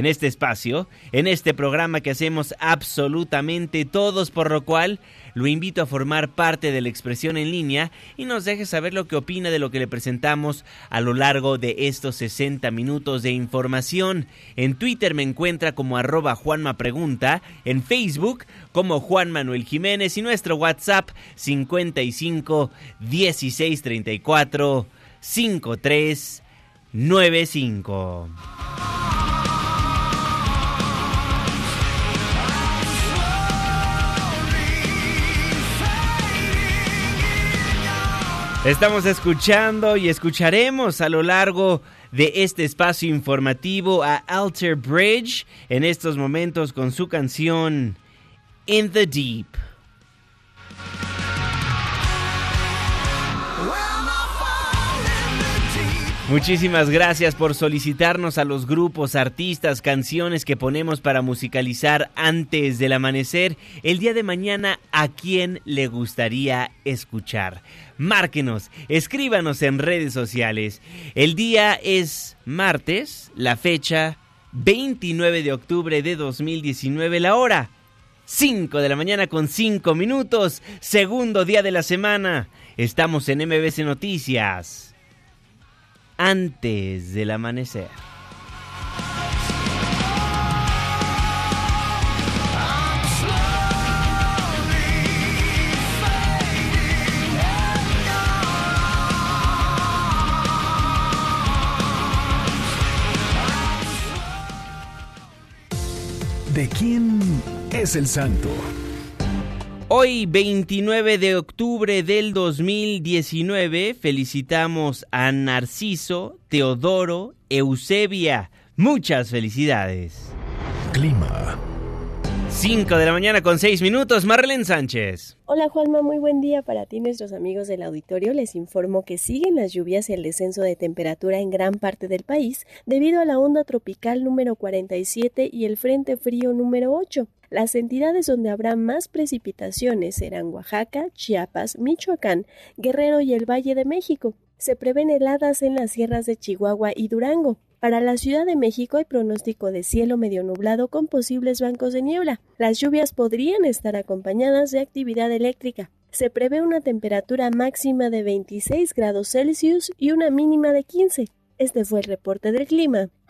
en este espacio, en este programa que hacemos absolutamente todos, por lo cual lo invito a formar parte de la expresión en línea y nos deje saber lo que opina de lo que le presentamos a lo largo de estos 60 minutos de información. En Twitter me encuentra como arroba Juanma Pregunta, en Facebook como Juan Manuel Jiménez y nuestro WhatsApp 55 16 34 53 95. Estamos escuchando y escucharemos a lo largo de este espacio informativo a Alter Bridge en estos momentos con su canción In the Deep. Muchísimas gracias por solicitarnos a los grupos, artistas, canciones que ponemos para musicalizar antes del amanecer. El día de mañana, ¿a quién le gustaría escuchar? Márquenos, escríbanos en redes sociales. El día es martes, la fecha 29 de octubre de 2019, la hora 5 de la mañana con 5 minutos, segundo día de la semana. Estamos en MBC Noticias antes del amanecer. ¿De quién es el santo? Hoy, 29 de octubre del 2019, felicitamos a Narciso, Teodoro, Eusebia. Muchas felicidades. Clima. 5 de la mañana con 6 minutos, Marlene Sánchez. Hola Juanma, muy buen día para ti nuestros amigos del auditorio. Les informo que siguen las lluvias y el descenso de temperatura en gran parte del país debido a la onda tropical número 47 y el frente frío número 8. Las entidades donde habrá más precipitaciones serán Oaxaca, Chiapas, Michoacán, Guerrero y el Valle de México. Se prevén heladas en las sierras de Chihuahua y Durango. Para la Ciudad de México hay pronóstico de cielo medio nublado con posibles bancos de niebla. Las lluvias podrían estar acompañadas de actividad eléctrica. Se prevé una temperatura máxima de 26 grados Celsius y una mínima de 15. Este fue el reporte del clima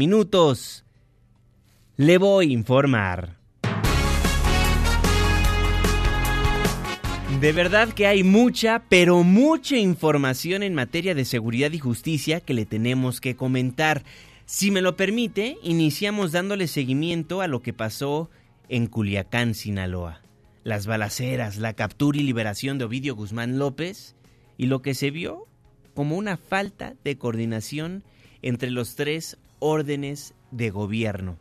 minutos. Le voy a informar. De verdad que hay mucha, pero mucha información en materia de seguridad y justicia que le tenemos que comentar. Si me lo permite, iniciamos dándole seguimiento a lo que pasó en Culiacán, Sinaloa. Las balaceras, la captura y liberación de Ovidio Guzmán López y lo que se vio como una falta de coordinación entre los tres órdenes de gobierno.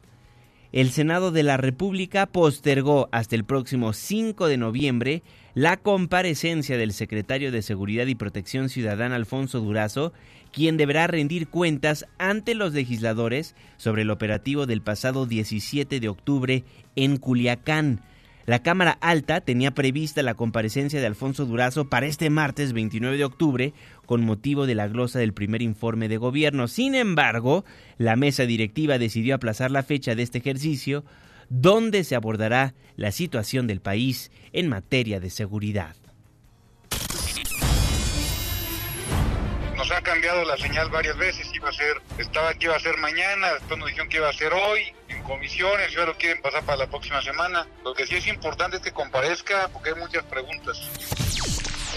El Senado de la República postergó hasta el próximo 5 de noviembre la comparecencia del secretario de Seguridad y Protección Ciudadana Alfonso Durazo, quien deberá rendir cuentas ante los legisladores sobre el operativo del pasado 17 de octubre en Culiacán. La Cámara Alta tenía prevista la comparecencia de Alfonso Durazo para este martes 29 de octubre con motivo de la glosa del primer informe de gobierno. Sin embargo, la mesa directiva decidió aplazar la fecha de este ejercicio donde se abordará la situación del país en materia de seguridad. Nos ha cambiado la señal varias veces, iba a ser, estaba que iba a ser mañana, después nos dijeron que iba a ser hoy, comisiones, ya lo quieren pasar para la próxima semana. Lo que sí es importante es que comparezca porque hay muchas preguntas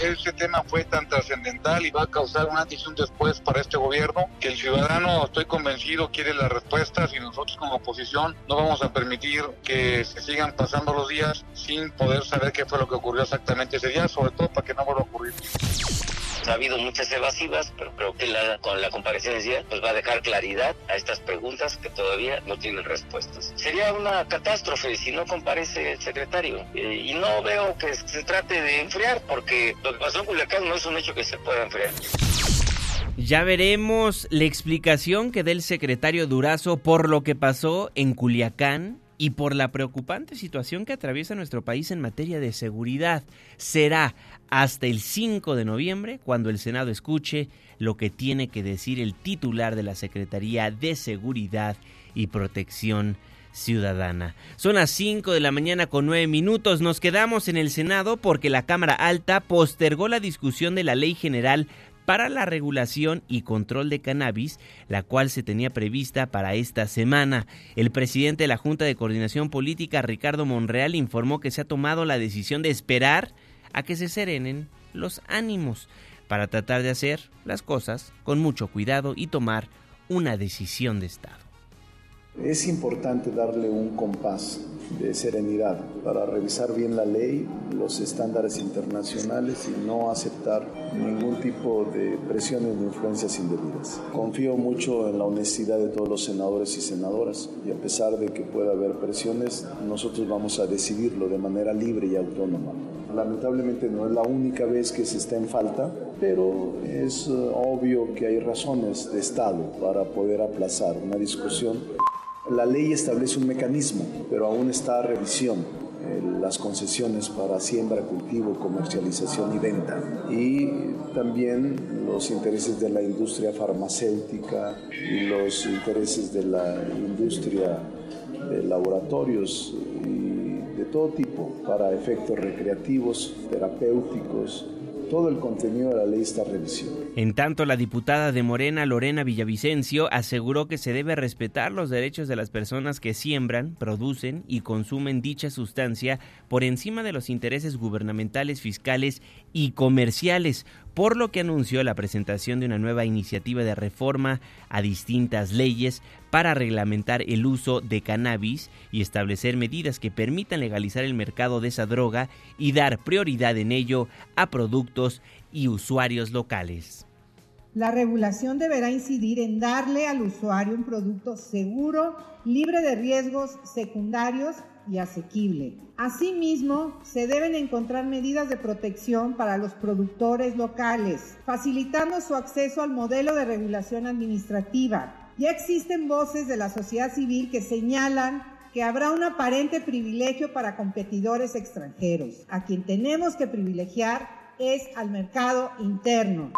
este tema fue tan trascendental y va a causar un antes y un después para este gobierno que el ciudadano, estoy convencido, quiere las respuestas y nosotros como oposición no vamos a permitir que se sigan pasando los días sin poder saber qué fue lo que ocurrió exactamente ese día, sobre todo para que no vuelva a ocurrir. Ha habido muchas evasivas, pero creo que con la comparecencia pues va a dejar claridad a estas preguntas que todavía no tienen respuestas. Sería una catástrofe si no comparece el secretario eh, y no veo que se trate de enfriar porque lo que pasó en Culiacán no es un hecho que se pueda enfriar. Ya veremos la explicación que dé el secretario Durazo por lo que pasó en Culiacán y por la preocupante situación que atraviesa nuestro país en materia de seguridad. Será hasta el 5 de noviembre cuando el Senado escuche lo que tiene que decir el titular de la Secretaría de Seguridad y Protección Ciudadana. Son las 5 de la mañana con 9 minutos. Nos quedamos en el Senado porque la Cámara Alta postergó la discusión de la Ley General para la regulación y control de cannabis, la cual se tenía prevista para esta semana. El presidente de la Junta de Coordinación Política, Ricardo Monreal, informó que se ha tomado la decisión de esperar a que se serenen los ánimos para tratar de hacer las cosas con mucho cuidado y tomar una decisión de Estado. Es importante darle un compás de serenidad para revisar bien la ley, los estándares internacionales y no aceptar ningún tipo de presiones de influencias indebidas. Confío mucho en la honestidad de todos los senadores y senadoras y a pesar de que pueda haber presiones, nosotros vamos a decidirlo de manera libre y autónoma. Lamentablemente no es la única vez que se está en falta, pero es eh, obvio que hay razones de Estado para poder aplazar una discusión la ley establece un mecanismo, pero aún está a revisión eh, las concesiones para siembra, cultivo, comercialización y venta. Y también los intereses de la industria farmacéutica y los intereses de la industria de laboratorios y de todo tipo para efectos recreativos, terapéuticos, todo el contenido de la ley está revisión. En tanto, la diputada de Morena, Lorena Villavicencio, aseguró que se debe respetar los derechos de las personas que siembran, producen y consumen dicha sustancia por encima de los intereses gubernamentales, fiscales y comerciales, por lo que anunció la presentación de una nueva iniciativa de reforma a distintas leyes para reglamentar el uso de cannabis y establecer medidas que permitan legalizar el mercado de esa droga y dar prioridad en ello a productos y usuarios locales. La regulación deberá incidir en darle al usuario un producto seguro, libre de riesgos secundarios y asequible. Asimismo, se deben encontrar medidas de protección para los productores locales, facilitando su acceso al modelo de regulación administrativa. Ya existen voces de la sociedad civil que señalan que habrá un aparente privilegio para competidores extranjeros. A quien tenemos que privilegiar es al mercado interno.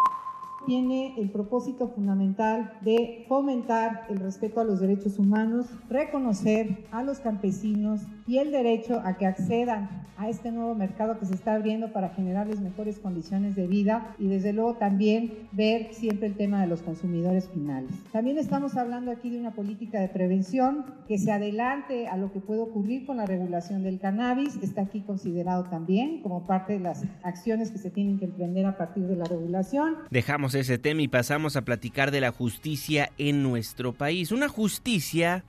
tiene el propósito fundamental de fomentar el respeto a los derechos humanos, reconocer a los campesinos y el derecho a que accedan a este nuevo mercado que se está abriendo para generarles mejores condiciones de vida y desde luego también ver siempre el tema de los consumidores finales. También estamos hablando aquí de una política de prevención que se adelante a lo que puede ocurrir con la regulación del cannabis, está aquí considerado también como parte de las acciones que se tienen que emprender a partir de la regulación. Dejamos ese tema y pasamos a platicar de la justicia en nuestro país. Una justicia,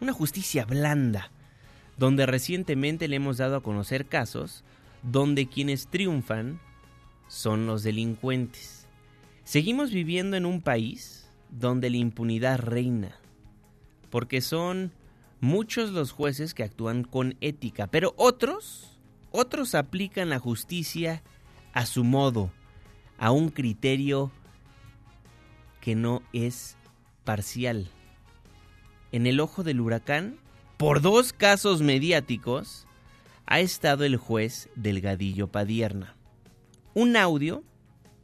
una justicia blanda, donde recientemente le hemos dado a conocer casos donde quienes triunfan son los delincuentes. Seguimos viviendo en un país donde la impunidad reina, porque son muchos los jueces que actúan con ética, pero otros, otros aplican la justicia a su modo, a un criterio que no es parcial. En el ojo del huracán, por dos casos mediáticos, ha estado el juez Delgadillo Padierna. Un audio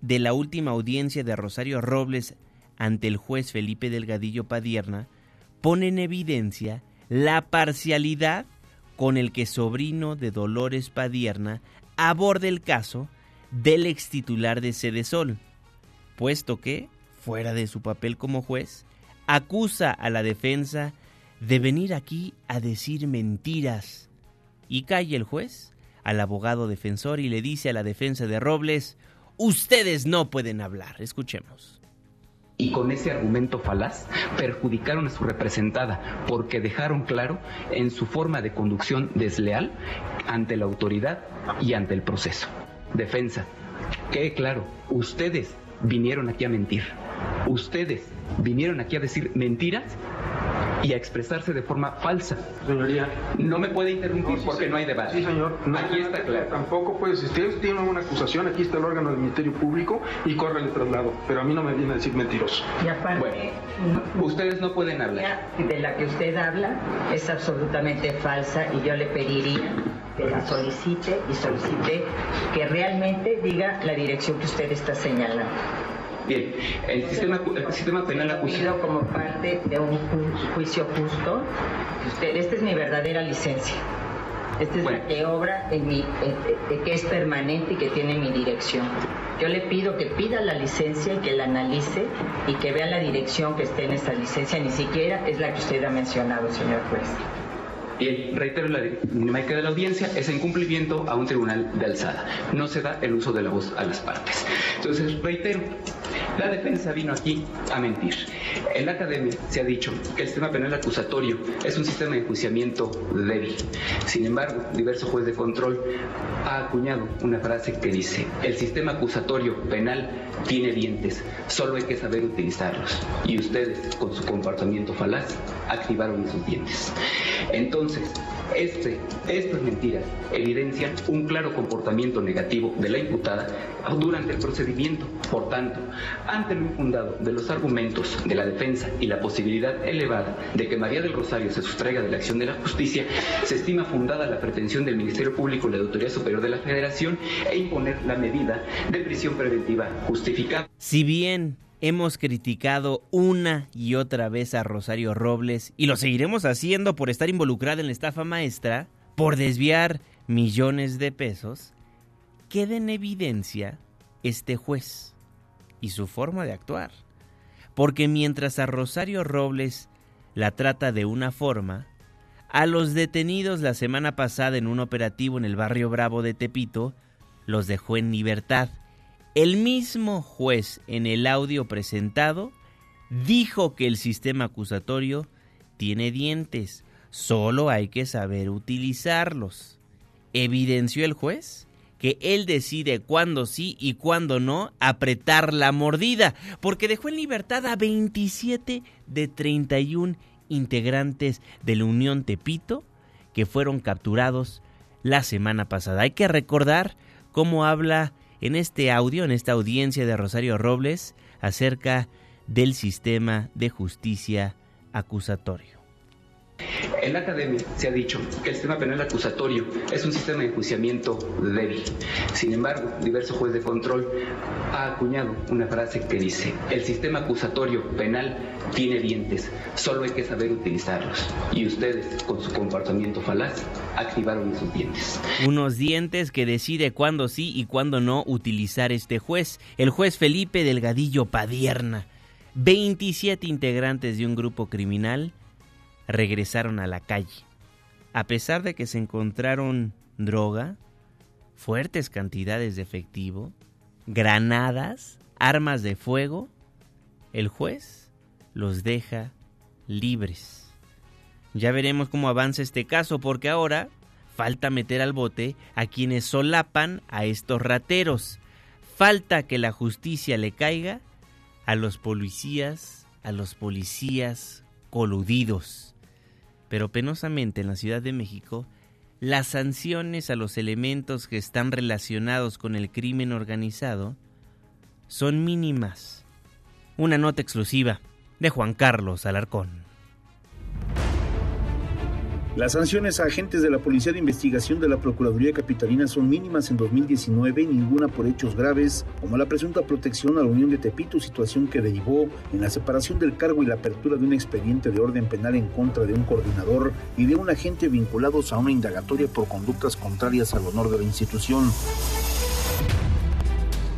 de la última audiencia de Rosario Robles ante el juez Felipe Delgadillo Padierna pone en evidencia la parcialidad con el que sobrino de Dolores Padierna aborda el caso del ex titular de Sol, puesto que, fuera de su papel como juez, acusa a la defensa de venir aquí a decir mentiras. Y cae el juez al abogado defensor y le dice a la defensa de Robles, ustedes no pueden hablar. Escuchemos y con ese argumento falaz perjudicaron a su representada porque dejaron claro en su forma de conducción desleal ante la autoridad y ante el proceso. Defensa, quede claro, ustedes vinieron aquí a mentir. Ustedes vinieron aquí a decir mentiras y a expresarse de forma falsa. Señoría. No me puede interrumpir porque no hay debate. Sí, señor. aquí está claro. Tampoco puede, si usted tiene una acusación, aquí está el órgano del Ministerio Público y corre el traslado. Pero a mí no me viene a decir mentiroso. Y aparte, ustedes no pueden hablar. De la que usted habla es absolutamente falsa y yo le pediría que la solicite y solicite que realmente diga la dirección que usted está señalando. Bien, el sistema, el sistema penal acusado como parte de un juicio justo. Usted, esta es mi verdadera licencia. Esta es la que obra en mi, que es permanente y que tiene mi dirección. Yo le pido que pida la licencia y que la analice y que vea la dirección que esté en esa licencia. Ni siquiera es la que usted ha mencionado, señor juez. Bien, reitero la dinámica de la audiencia, es en cumplimiento a un tribunal de alzada. No se da el uso de la voz a las partes. Entonces, reitero, la defensa vino aquí a mentir. En la academia se ha dicho que el sistema penal acusatorio es un sistema de enjuiciamiento débil. Sin embargo, diverso juez de control ha acuñado una frase que dice, el sistema acusatorio penal tiene dientes, solo hay que saber utilizarlos. Y ustedes, con su comportamiento falaz, activaron esos dientes. Entonces, este, estas mentiras evidencian un claro comportamiento negativo de la imputada durante el procedimiento. Por tanto, ante lo infundado de los argumentos de la defensa y la posibilidad elevada de que María del Rosario se sustraiga de la acción de la justicia, se estima fundada la pretensión del Ministerio Público y la Autoridad Superior de la Federación e imponer la medida de prisión preventiva justificada. Si bien Hemos criticado una y otra vez a Rosario Robles y lo seguiremos haciendo por estar involucrada en la estafa maestra, por desviar millones de pesos. Queda en evidencia este juez y su forma de actuar. Porque mientras a Rosario Robles la trata de una forma, a los detenidos la semana pasada en un operativo en el barrio Bravo de Tepito los dejó en libertad el mismo juez en el audio presentado dijo que el sistema acusatorio tiene dientes, solo hay que saber utilizarlos. Evidenció el juez que él decide cuándo sí y cuándo no apretar la mordida, porque dejó en libertad a 27 de 31 integrantes de la Unión Tepito que fueron capturados la semana pasada. Hay que recordar cómo habla en este audio, en esta audiencia de Rosario Robles, acerca del sistema de justicia acusatorio. En la academia se ha dicho que el sistema penal acusatorio es un sistema de enjuiciamiento débil. Sin embargo, diverso juez de control ha acuñado una frase que dice, el sistema acusatorio penal tiene dientes, solo hay que saber utilizarlos. Y ustedes, con su comportamiento falaz, activaron esos dientes. Unos dientes que decide cuándo sí y cuándo no utilizar este juez, el juez Felipe Delgadillo Padierna. 27 integrantes de un grupo criminal regresaron a la calle. A pesar de que se encontraron droga, fuertes cantidades de efectivo, granadas, armas de fuego, el juez los deja libres. Ya veremos cómo avanza este caso porque ahora falta meter al bote a quienes solapan a estos rateros. Falta que la justicia le caiga a los policías, a los policías coludidos. Pero penosamente en la Ciudad de México, las sanciones a los elementos que están relacionados con el crimen organizado son mínimas. Una nota exclusiva de Juan Carlos Alarcón. Las sanciones a agentes de la Policía de Investigación de la Procuraduría Capitalina son mínimas en 2019, ninguna por hechos graves, como la presunta protección a la Unión de Tepito, situación que derivó en la separación del cargo y la apertura de un expediente de orden penal en contra de un coordinador y de un agente vinculados a una indagatoria por conductas contrarias al honor de la institución.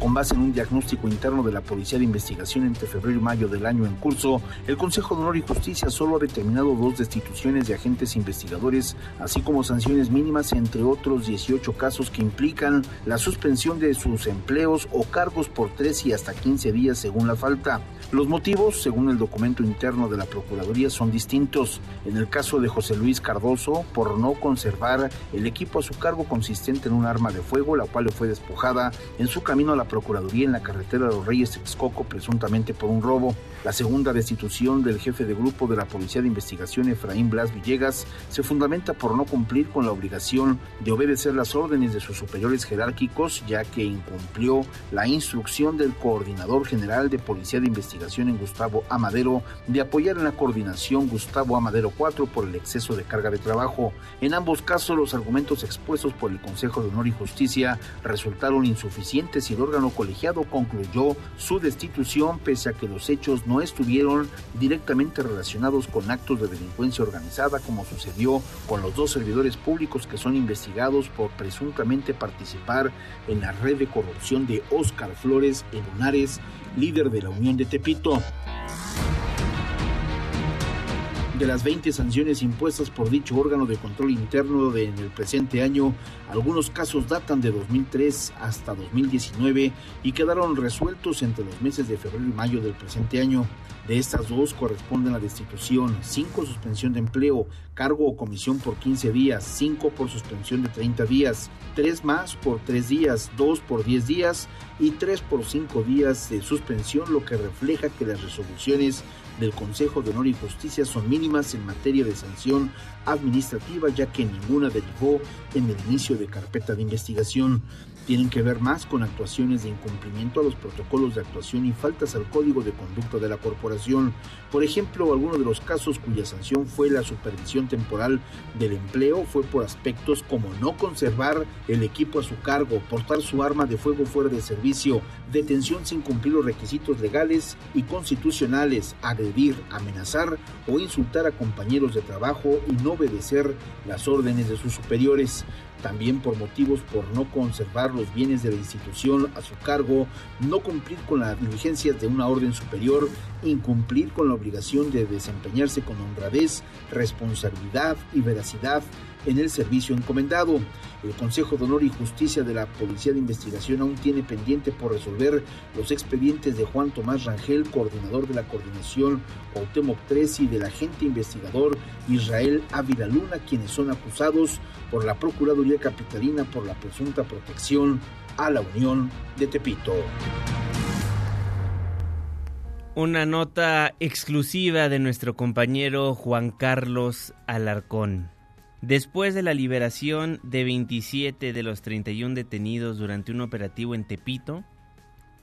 Con base en un diagnóstico interno de la Policía de Investigación entre febrero y mayo del año en curso, el Consejo de Honor y Justicia solo ha determinado dos destituciones de agentes investigadores, así como sanciones mínimas entre otros 18 casos que implican la suspensión de sus empleos o cargos por 3 y hasta 15 días según la falta. Los motivos, según el documento interno de la Procuraduría, son distintos. En el caso de José Luis Cardoso, por no conservar el equipo a su cargo consistente en un arma de fuego, la cual le fue despojada en su camino a la Procuraduría en la carretera de los Reyes Texcoco, presuntamente por un robo. La segunda destitución del jefe de grupo de la Policía de Investigación, Efraín Blas Villegas, se fundamenta por no cumplir con la obligación de obedecer las órdenes de sus superiores jerárquicos, ya que incumplió la instrucción del coordinador general de Policía de Investigación en Gustavo Amadero de apoyar en la coordinación Gustavo Amadero 4 por el exceso de carga de trabajo. En ambos casos, los argumentos expuestos por el Consejo de Honor y Justicia resultaron insuficientes y el órgano colegiado concluyó su destitución pese a que los hechos no estuvieron directamente relacionados con actos de delincuencia organizada como sucedió con los dos servidores públicos que son investigados por presuntamente participar en la red de corrupción de Óscar Flores en Lunares, líder de la Unión de Tepito. De las 20 sanciones impuestas por dicho órgano de control interno de, en el presente año, algunos casos datan de 2003 hasta 2019 y quedaron resueltos entre los meses de febrero y mayo del presente año. De estas dos corresponden la destitución, 5 suspensión de empleo, cargo o comisión por 15 días, 5 por suspensión de 30 días, 3 más por 3 días, 2 por 10 días y 3 por 5 días de suspensión, lo que refleja que las resoluciones del Consejo de Honor y Justicia son mínimas en materia de sanción administrativa, ya que ninguna derivó en el inicio de carpeta de investigación. Tienen que ver más con actuaciones de incumplimiento a los protocolos de actuación y faltas al código de conducta de la corporación. Por ejemplo, alguno de los casos cuya sanción fue la supervisión temporal del empleo fue por aspectos como no conservar el equipo a su cargo, portar su arma de fuego fuera de servicio, detención sin cumplir los requisitos legales y constitucionales, agredir, amenazar o insultar a compañeros de trabajo y no obedecer las órdenes de sus superiores también por motivos por no conservar los bienes de la institución a su cargo, no cumplir con las diligencias de una orden superior, incumplir con la obligación de desempeñarse con honradez, responsabilidad y veracidad en el servicio encomendado. El Consejo de Honor y Justicia de la Policía de Investigación aún tiene pendiente por resolver los expedientes de Juan Tomás Rangel, coordinador de la coordinación Cuauhtémoc 3 y del agente investigador Israel Ávila Luna, quienes son acusados por la Procuraduría Capitalina por la presunta protección a la Unión de Tepito. Una nota exclusiva de nuestro compañero Juan Carlos Alarcón. Después de la liberación de 27 de los 31 detenidos durante un operativo en Tepito,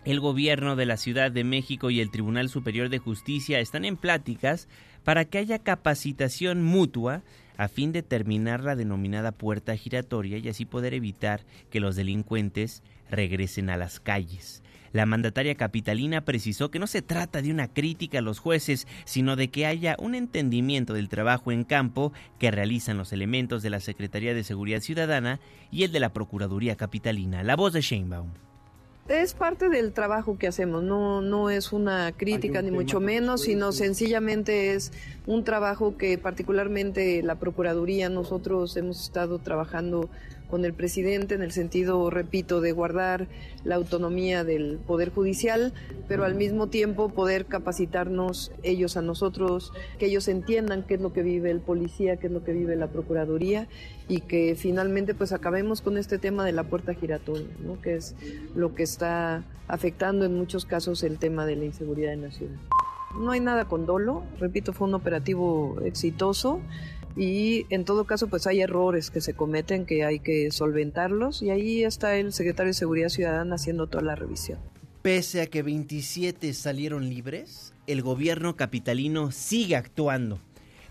el gobierno de la Ciudad de México y el Tribunal Superior de Justicia están en pláticas para que haya capacitación mutua a fin de terminar la denominada puerta giratoria y así poder evitar que los delincuentes regresen a las calles. La mandataria capitalina precisó que no se trata de una crítica a los jueces, sino de que haya un entendimiento del trabajo en campo que realizan los elementos de la Secretaría de Seguridad Ciudadana y el de la Procuraduría Capitalina. La voz de Sheinbaum. Es parte del trabajo que hacemos, no, no es una crítica ni mucho menos, sino sencillamente es un trabajo que particularmente la Procuraduría, nosotros hemos estado trabajando con el presidente en el sentido, repito, de guardar la autonomía del Poder Judicial, pero al mismo tiempo poder capacitarnos ellos a nosotros, que ellos entiendan qué es lo que vive el policía, qué es lo que vive la Procuraduría y que finalmente pues acabemos con este tema de la puerta giratoria, ¿no? que es lo que está afectando en muchos casos el tema de la inseguridad en la ciudad. No hay nada con dolo, repito, fue un operativo exitoso y en todo caso pues hay errores que se cometen que hay que solventarlos y ahí está el secretario de Seguridad Ciudadana haciendo toda la revisión. Pese a que 27 salieron libres, el gobierno capitalino sigue actuando.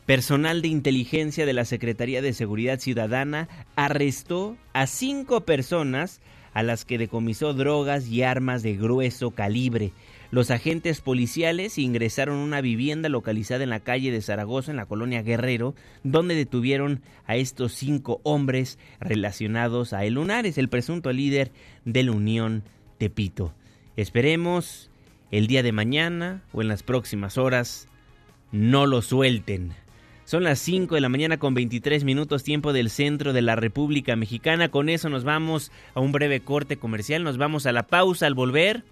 Personal de inteligencia de la Secretaría de Seguridad Ciudadana arrestó a cinco personas a las que decomisó drogas y armas de grueso calibre. Los agentes policiales ingresaron a una vivienda localizada en la calle de Zaragoza, en la colonia Guerrero, donde detuvieron a estos cinco hombres relacionados a El Lunares, el presunto líder de la Unión Tepito. Esperemos el día de mañana o en las próximas horas no lo suelten. Son las 5 de la mañana con 23 minutos tiempo del centro de la República Mexicana. Con eso nos vamos a un breve corte comercial. Nos vamos a la pausa al volver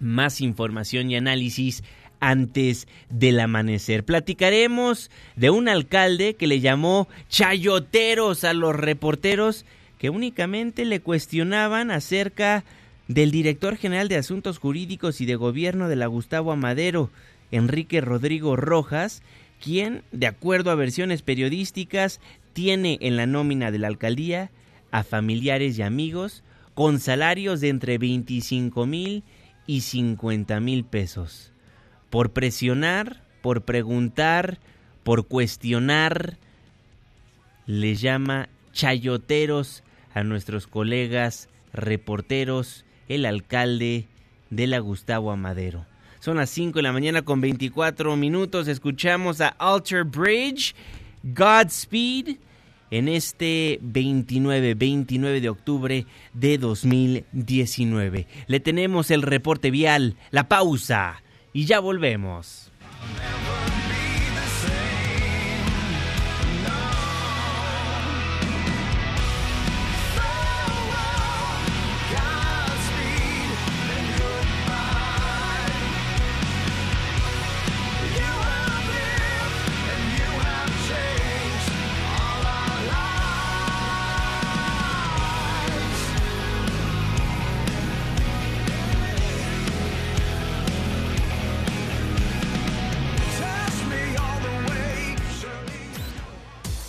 más información y análisis antes del amanecer. Platicaremos de un alcalde que le llamó chayoteros a los reporteros que únicamente le cuestionaban acerca del director general de Asuntos Jurídicos y de Gobierno de la Gustavo Amadero, Enrique Rodrigo Rojas, quien, de acuerdo a versiones periodísticas, tiene en la nómina de la alcaldía a familiares y amigos con salarios de entre 25 mil y 50 mil pesos. Por presionar, por preguntar, por cuestionar, le llama chayoteros a nuestros colegas reporteros, el alcalde de la Gustavo Amadero. Son las 5 de la mañana con 24 minutos. Escuchamos a Alter Bridge, Godspeed en este 29, 29 de octubre de 2019. Le tenemos el reporte vial, la pausa y ya volvemos.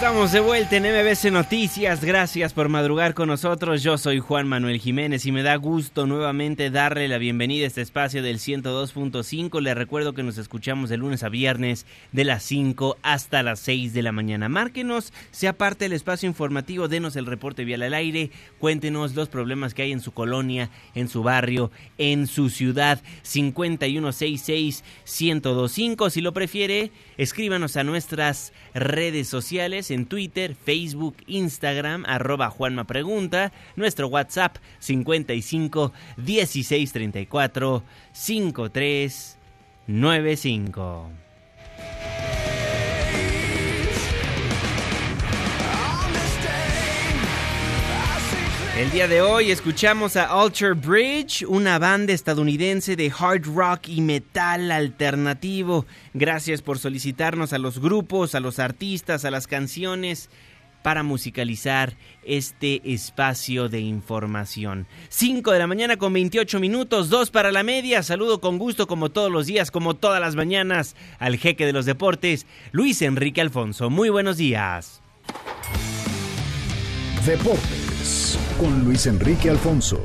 Estamos de vuelta en MBC Noticias. Gracias por madrugar con nosotros. Yo soy Juan Manuel Jiménez y me da gusto nuevamente darle la bienvenida a este espacio del 102.5. Le recuerdo que nos escuchamos de lunes a viernes de las 5 hasta las 6 de la mañana. Márquenos, sea parte del espacio informativo, denos el reporte vial al aire, cuéntenos los problemas que hay en su colonia, en su barrio, en su ciudad. 5166-1025. Si lo prefiere, escríbanos a nuestras redes sociales en Twitter, Facebook, Instagram, arroba Juanma Pregunta, nuestro WhatsApp 55 16 34 53 95. El día de hoy escuchamos a Alter Bridge, una banda estadounidense de hard rock y metal alternativo. Gracias por solicitarnos a los grupos, a los artistas, a las canciones para musicalizar este espacio de información. 5 de la mañana con 28 minutos, 2 para la media. Saludo con gusto como todos los días, como todas las mañanas, al jeque de los deportes, Luis Enrique Alfonso. Muy buenos días. Deportes con Luis Enrique Alfonso.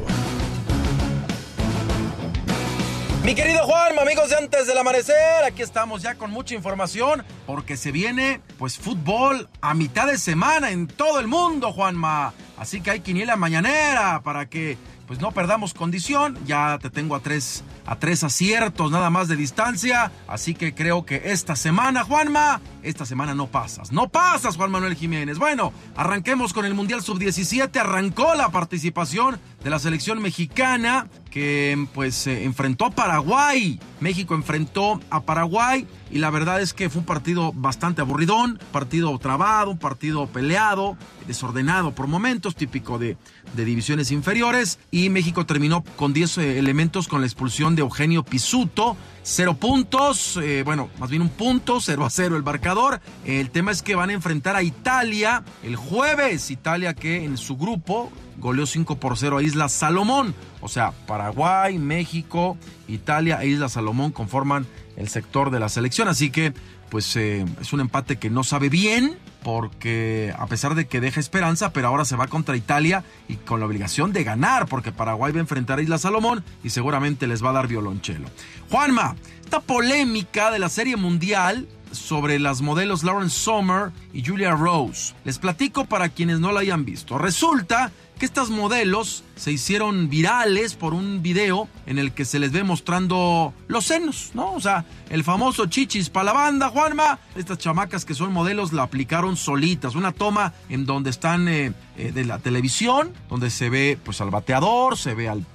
Mi querido Juan, amigos de antes del amanecer, aquí estamos ya con mucha información porque se viene pues fútbol a mitad de semana en todo el mundo, Juanma. Así que hay quiniela mañanera para que pues no perdamos condición. Ya te tengo a tres, a tres aciertos nada más de distancia. Así que creo que esta semana, Juanma, esta semana no pasas. No pasas, Juan Manuel Jiménez. Bueno, arranquemos con el Mundial Sub-17. Arrancó la participación de la selección mexicana que pues enfrentó a Paraguay. México enfrentó a Paraguay y la verdad es que fue un partido bastante aburridón, partido trabado, un partido peleado, desordenado por momentos, típico de, divisiones inferiores y México terminó con 10 eh, elementos con la expulsión de Eugenio Pisuto, cero puntos, eh, bueno, más bien un punto, 0 a 0 el marcador. El tema es que van a enfrentar a Italia el jueves, Italia que en su grupo goleó 5 por 0 a Isla Salomón. O sea, Paraguay, México, Italia e Isla Salomón conforman el sector de la selección. Así que, pues eh, es un empate que no sabe bien, porque a pesar de que deja esperanza, pero ahora se va contra Italia y con la obligación de ganar, porque Paraguay va a enfrentar a Isla Salomón y seguramente les va a dar violonchelo. Juanma, esta polémica de la Serie Mundial sobre las modelos Lauren Sommer y Julia Rose. Les platico para quienes no la hayan visto. Resulta que estas modelos se hicieron virales por un video en el que se les ve mostrando los senos, ¿no? O sea, el famoso chichis para la banda, Juanma. Estas chamacas que son modelos la aplicaron solitas. Una toma en donde están eh, eh, de la televisión, donde se ve pues al bateador, se ve al,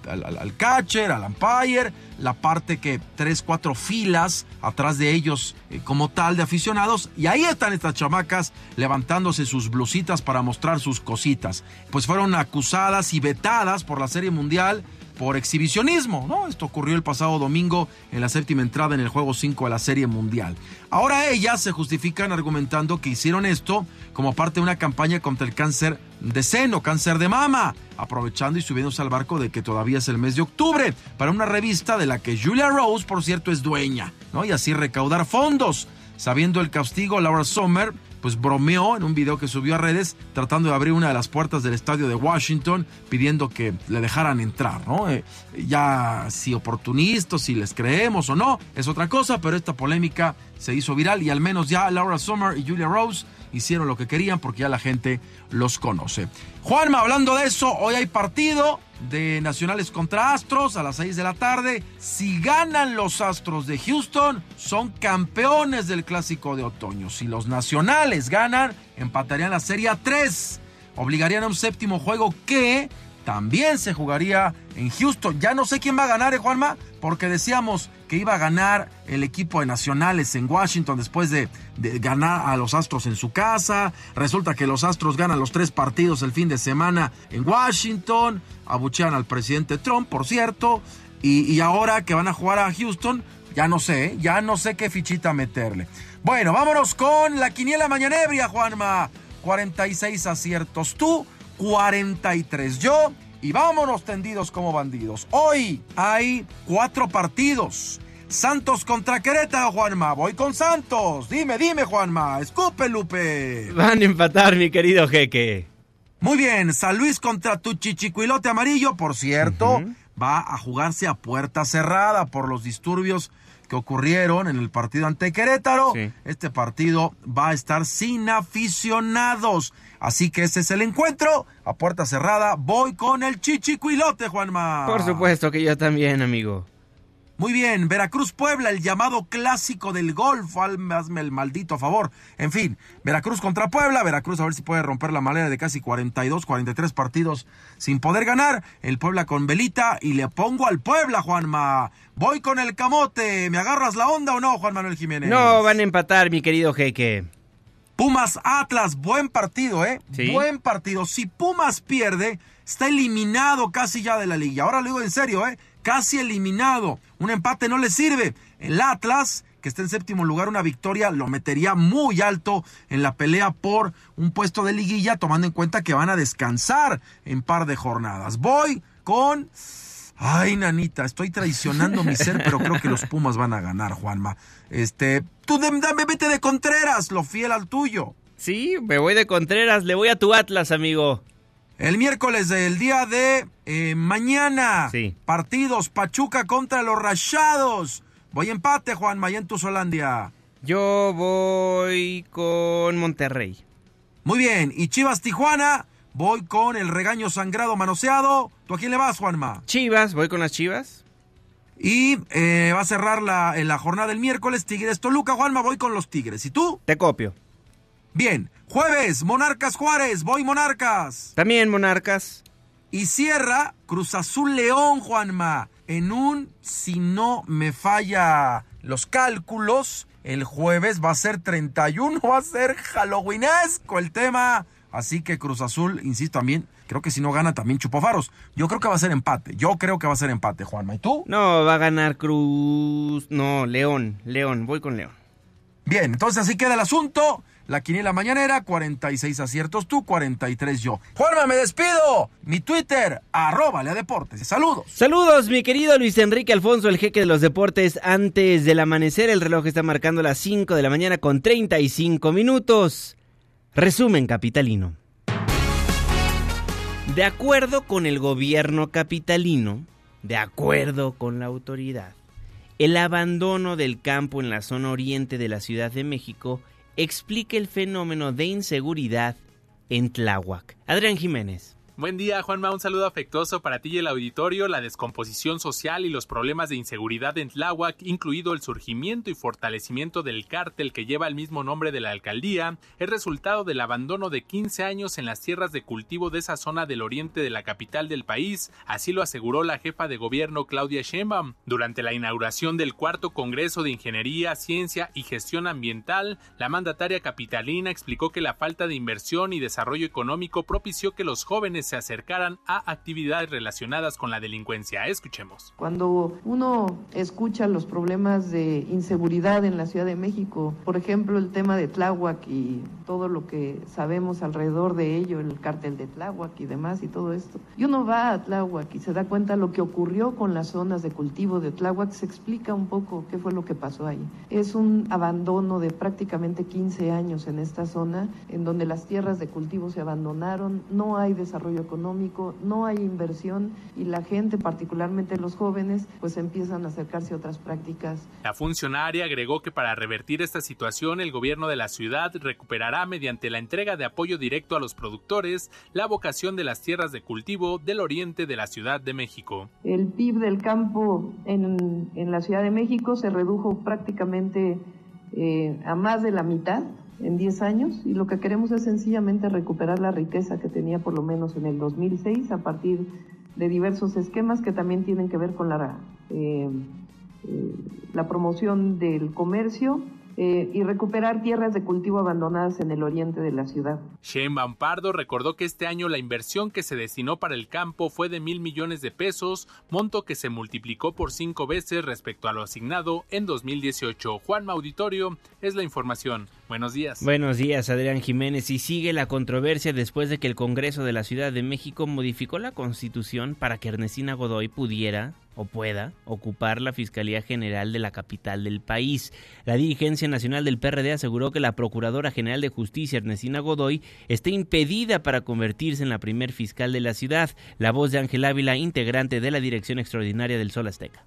catcher, al umpire, la parte que tres, cuatro filas atrás de ellos eh, como tal de aficionados. Y ahí están estas chamacas levantándose sus blusitas para mostrar sus cositas. Pues fueron acusadas y vetadas por la Serie Mundial por exhibicionismo, ¿no? Esto ocurrió el pasado domingo en la séptima entrada en el juego 5 de la Serie Mundial. Ahora ellas se justifican argumentando que hicieron esto como parte de una campaña contra el cáncer de seno, cáncer de mama, aprovechando y subiéndose al barco de que todavía es el mes de octubre, para una revista de la que Julia Rose, por cierto, es dueña, ¿no? Y así recaudar fondos. Sabiendo el castigo, Laura Sommer pues bromeó en un video que subió a redes tratando de abrir una de las puertas del estadio de Washington pidiendo que le dejaran entrar, ¿no? Eh, ya si oportunistas, si les creemos o no, es otra cosa, pero esta polémica se hizo viral y al menos ya Laura Sommer y Julia Rose hicieron lo que querían porque ya la gente los conoce. Juanma, hablando de eso, hoy hay partido de Nacionales contra Astros a las 6 de la tarde. Si ganan los Astros de Houston, son campeones del Clásico de Otoño. Si los Nacionales ganan, empatarían la Serie 3. Obligarían a un séptimo juego que también se jugaría en Houston. Ya no sé quién va a ganar, ¿eh, Juanma? Porque decíamos que iba a ganar el equipo de Nacionales en Washington después de, ganar a los Astros en su casa. Resulta que los Astros ganan los tres partidos el fin de semana en Washington. Abuchean al presidente Trump, por cierto. Y, y ahora que van a jugar a Houston, ya no sé, ya no sé qué fichita meterle. Bueno, vámonos con la quiniela mañanebria, Juanma. 46 aciertos tú, 43 yo y vámonos tendidos como bandidos. Hoy hay cuatro partidos. Santos contra Querétaro, Juanma. Voy con Santos. Dime, dime, Juanma. Escupe, Lupe. Van a empatar, mi querido jeque. Muy bien. San Luis contra tu chichicuilote amarillo, por cierto. Uh -huh. Va a jugarse a puerta cerrada por los disturbios que ocurrieron en el partido ante Querétaro. Sí. Este partido va a estar sin aficionados. Así que ese es el encuentro. A puerta cerrada, voy con el chichicuilote, Juanma. Por supuesto que yo también, amigo. Muy bien, Veracruz Puebla, el llamado clásico del golf, hazme el maldito favor. En fin, Veracruz contra Puebla, Veracruz a ver si puede romper la malera de casi 42, 43 partidos sin poder ganar. El Puebla con velita y le pongo al Puebla, Juanma. Voy con el camote, ¿me agarras la onda o no, Juan Manuel Jiménez? No, van a empatar, mi querido jeque. Pumas Atlas, buen partido, ¿eh? Buen partido. Si Pumas pierde, está eliminado casi ya de la liga. Ahora lo digo en serio, ¿eh? Casi eliminado. Un empate no le sirve. El Atlas, que está en séptimo lugar, una victoria lo metería muy alto en la pelea por un puesto de liguilla, tomando en cuenta que van a descansar en par de jornadas. Voy con Ay, nanita, estoy traicionando mi ser, pero creo que los Pumas van a ganar, Juanma. Este, tú dame, vete de Contreras, lo fiel al tuyo. Sí, me voy de Contreras, le voy a tu Atlas, amigo. El miércoles del día de eh, mañana. Sí. Partidos Pachuca contra los Rayados. Voy empate, Juanma, y en tu Solandia. Yo voy con Monterrey. Muy bien, y Chivas Tijuana Voy con el regaño sangrado manoseado. ¿Tú a quién le vas, Juanma? Chivas, voy con las Chivas. Y eh, va a cerrar la, en la jornada del miércoles Tigres Toluca. Juanma, voy con los Tigres. ¿Y tú? Te copio. Bien. Jueves, Monarcas Juárez. Voy Monarcas. También Monarcas. Y cierra Cruz Azul León, Juanma. En un, si no me falla los cálculos, el jueves va a ser 31, va a ser halloweenesco el tema. Así que Cruz Azul, insisto también, creo que si no gana también chupó faros. Yo creo que va a ser empate. Yo creo que va a ser empate, Juanma. ¿Y tú? No, va a ganar Cruz. No, León. León, voy con León. Bien, entonces así queda el asunto. La quiniela mañanera, 46 aciertos tú, 43 yo. Juanma, me despido. Mi Twitter, arroba Lea Deportes. Saludos. Saludos, mi querido Luis Enrique Alfonso, el jeque de los deportes. Antes del amanecer, el reloj está marcando las 5 de la mañana con 35 minutos. Resumen capitalino. De acuerdo con el gobierno capitalino, de acuerdo con la autoridad, el abandono del campo en la zona oriente de la Ciudad de México explica el fenómeno de inseguridad en Tláhuac. Adrián Jiménez. Buen día, Juanma. Un saludo afectuoso para ti y el auditorio. La descomposición social y los problemas de inseguridad en Tláhuac, incluido el surgimiento y fortalecimiento del cártel que lleva el mismo nombre de la alcaldía, es resultado del abandono de 15 años en las tierras de cultivo de esa zona del oriente de la capital del país. Así lo aseguró la jefa de gobierno Claudia Sheinbaum durante la inauguración del cuarto Congreso de Ingeniería, Ciencia y Gestión Ambiental. La mandataria capitalina explicó que la falta de inversión y desarrollo económico propició que los jóvenes se acercaran a actividades relacionadas con la delincuencia. Escuchemos. Cuando uno escucha los problemas de inseguridad en la Ciudad de México, por ejemplo, el tema de Tláhuac y todo lo que sabemos alrededor de ello, el cártel de Tláhuac y demás y todo esto, y uno va a Tláhuac y se da cuenta lo que ocurrió con las zonas de cultivo de Tláhuac, se explica un poco qué fue lo que pasó ahí. Es un abandono de prácticamente 15 años en esta zona, en donde las tierras de cultivo se abandonaron, no hay desarrollo económico, no hay inversión y la gente, particularmente los jóvenes, pues empiezan a acercarse a otras prácticas. La funcionaria agregó que para revertir esta situación el gobierno de la ciudad recuperará mediante la entrega de apoyo directo a los productores la vocación de las tierras de cultivo del oriente de la Ciudad de México. El PIB del campo en, en la Ciudad de México se redujo prácticamente eh, a más de la mitad en 10 años y lo que queremos es sencillamente recuperar la riqueza que tenía por lo menos en el 2006 a partir de diversos esquemas que también tienen que ver con la, eh, eh, la promoción del comercio, eh, y recuperar tierras de cultivo abandonadas en el oriente de la ciudad. Shane Bampardo recordó que este año la inversión que se destinó para el campo fue de mil millones de pesos, monto que se multiplicó por cinco veces respecto a lo asignado en 2018. Juan Auditorio es la información. Buenos días. Buenos días, Adrián Jiménez. Y sigue la controversia después de que el Congreso de la Ciudad de México modificó la Constitución para que Ernestina Godoy pudiera o pueda ocupar la Fiscalía General de la capital del país. La dirigencia nacional del PRD aseguró que la Procuradora General de Justicia, Ernestina Godoy, está impedida para convertirse en la primer fiscal de la ciudad. La voz de Ángel Ávila, integrante de la Dirección Extraordinaria del Sol Azteca.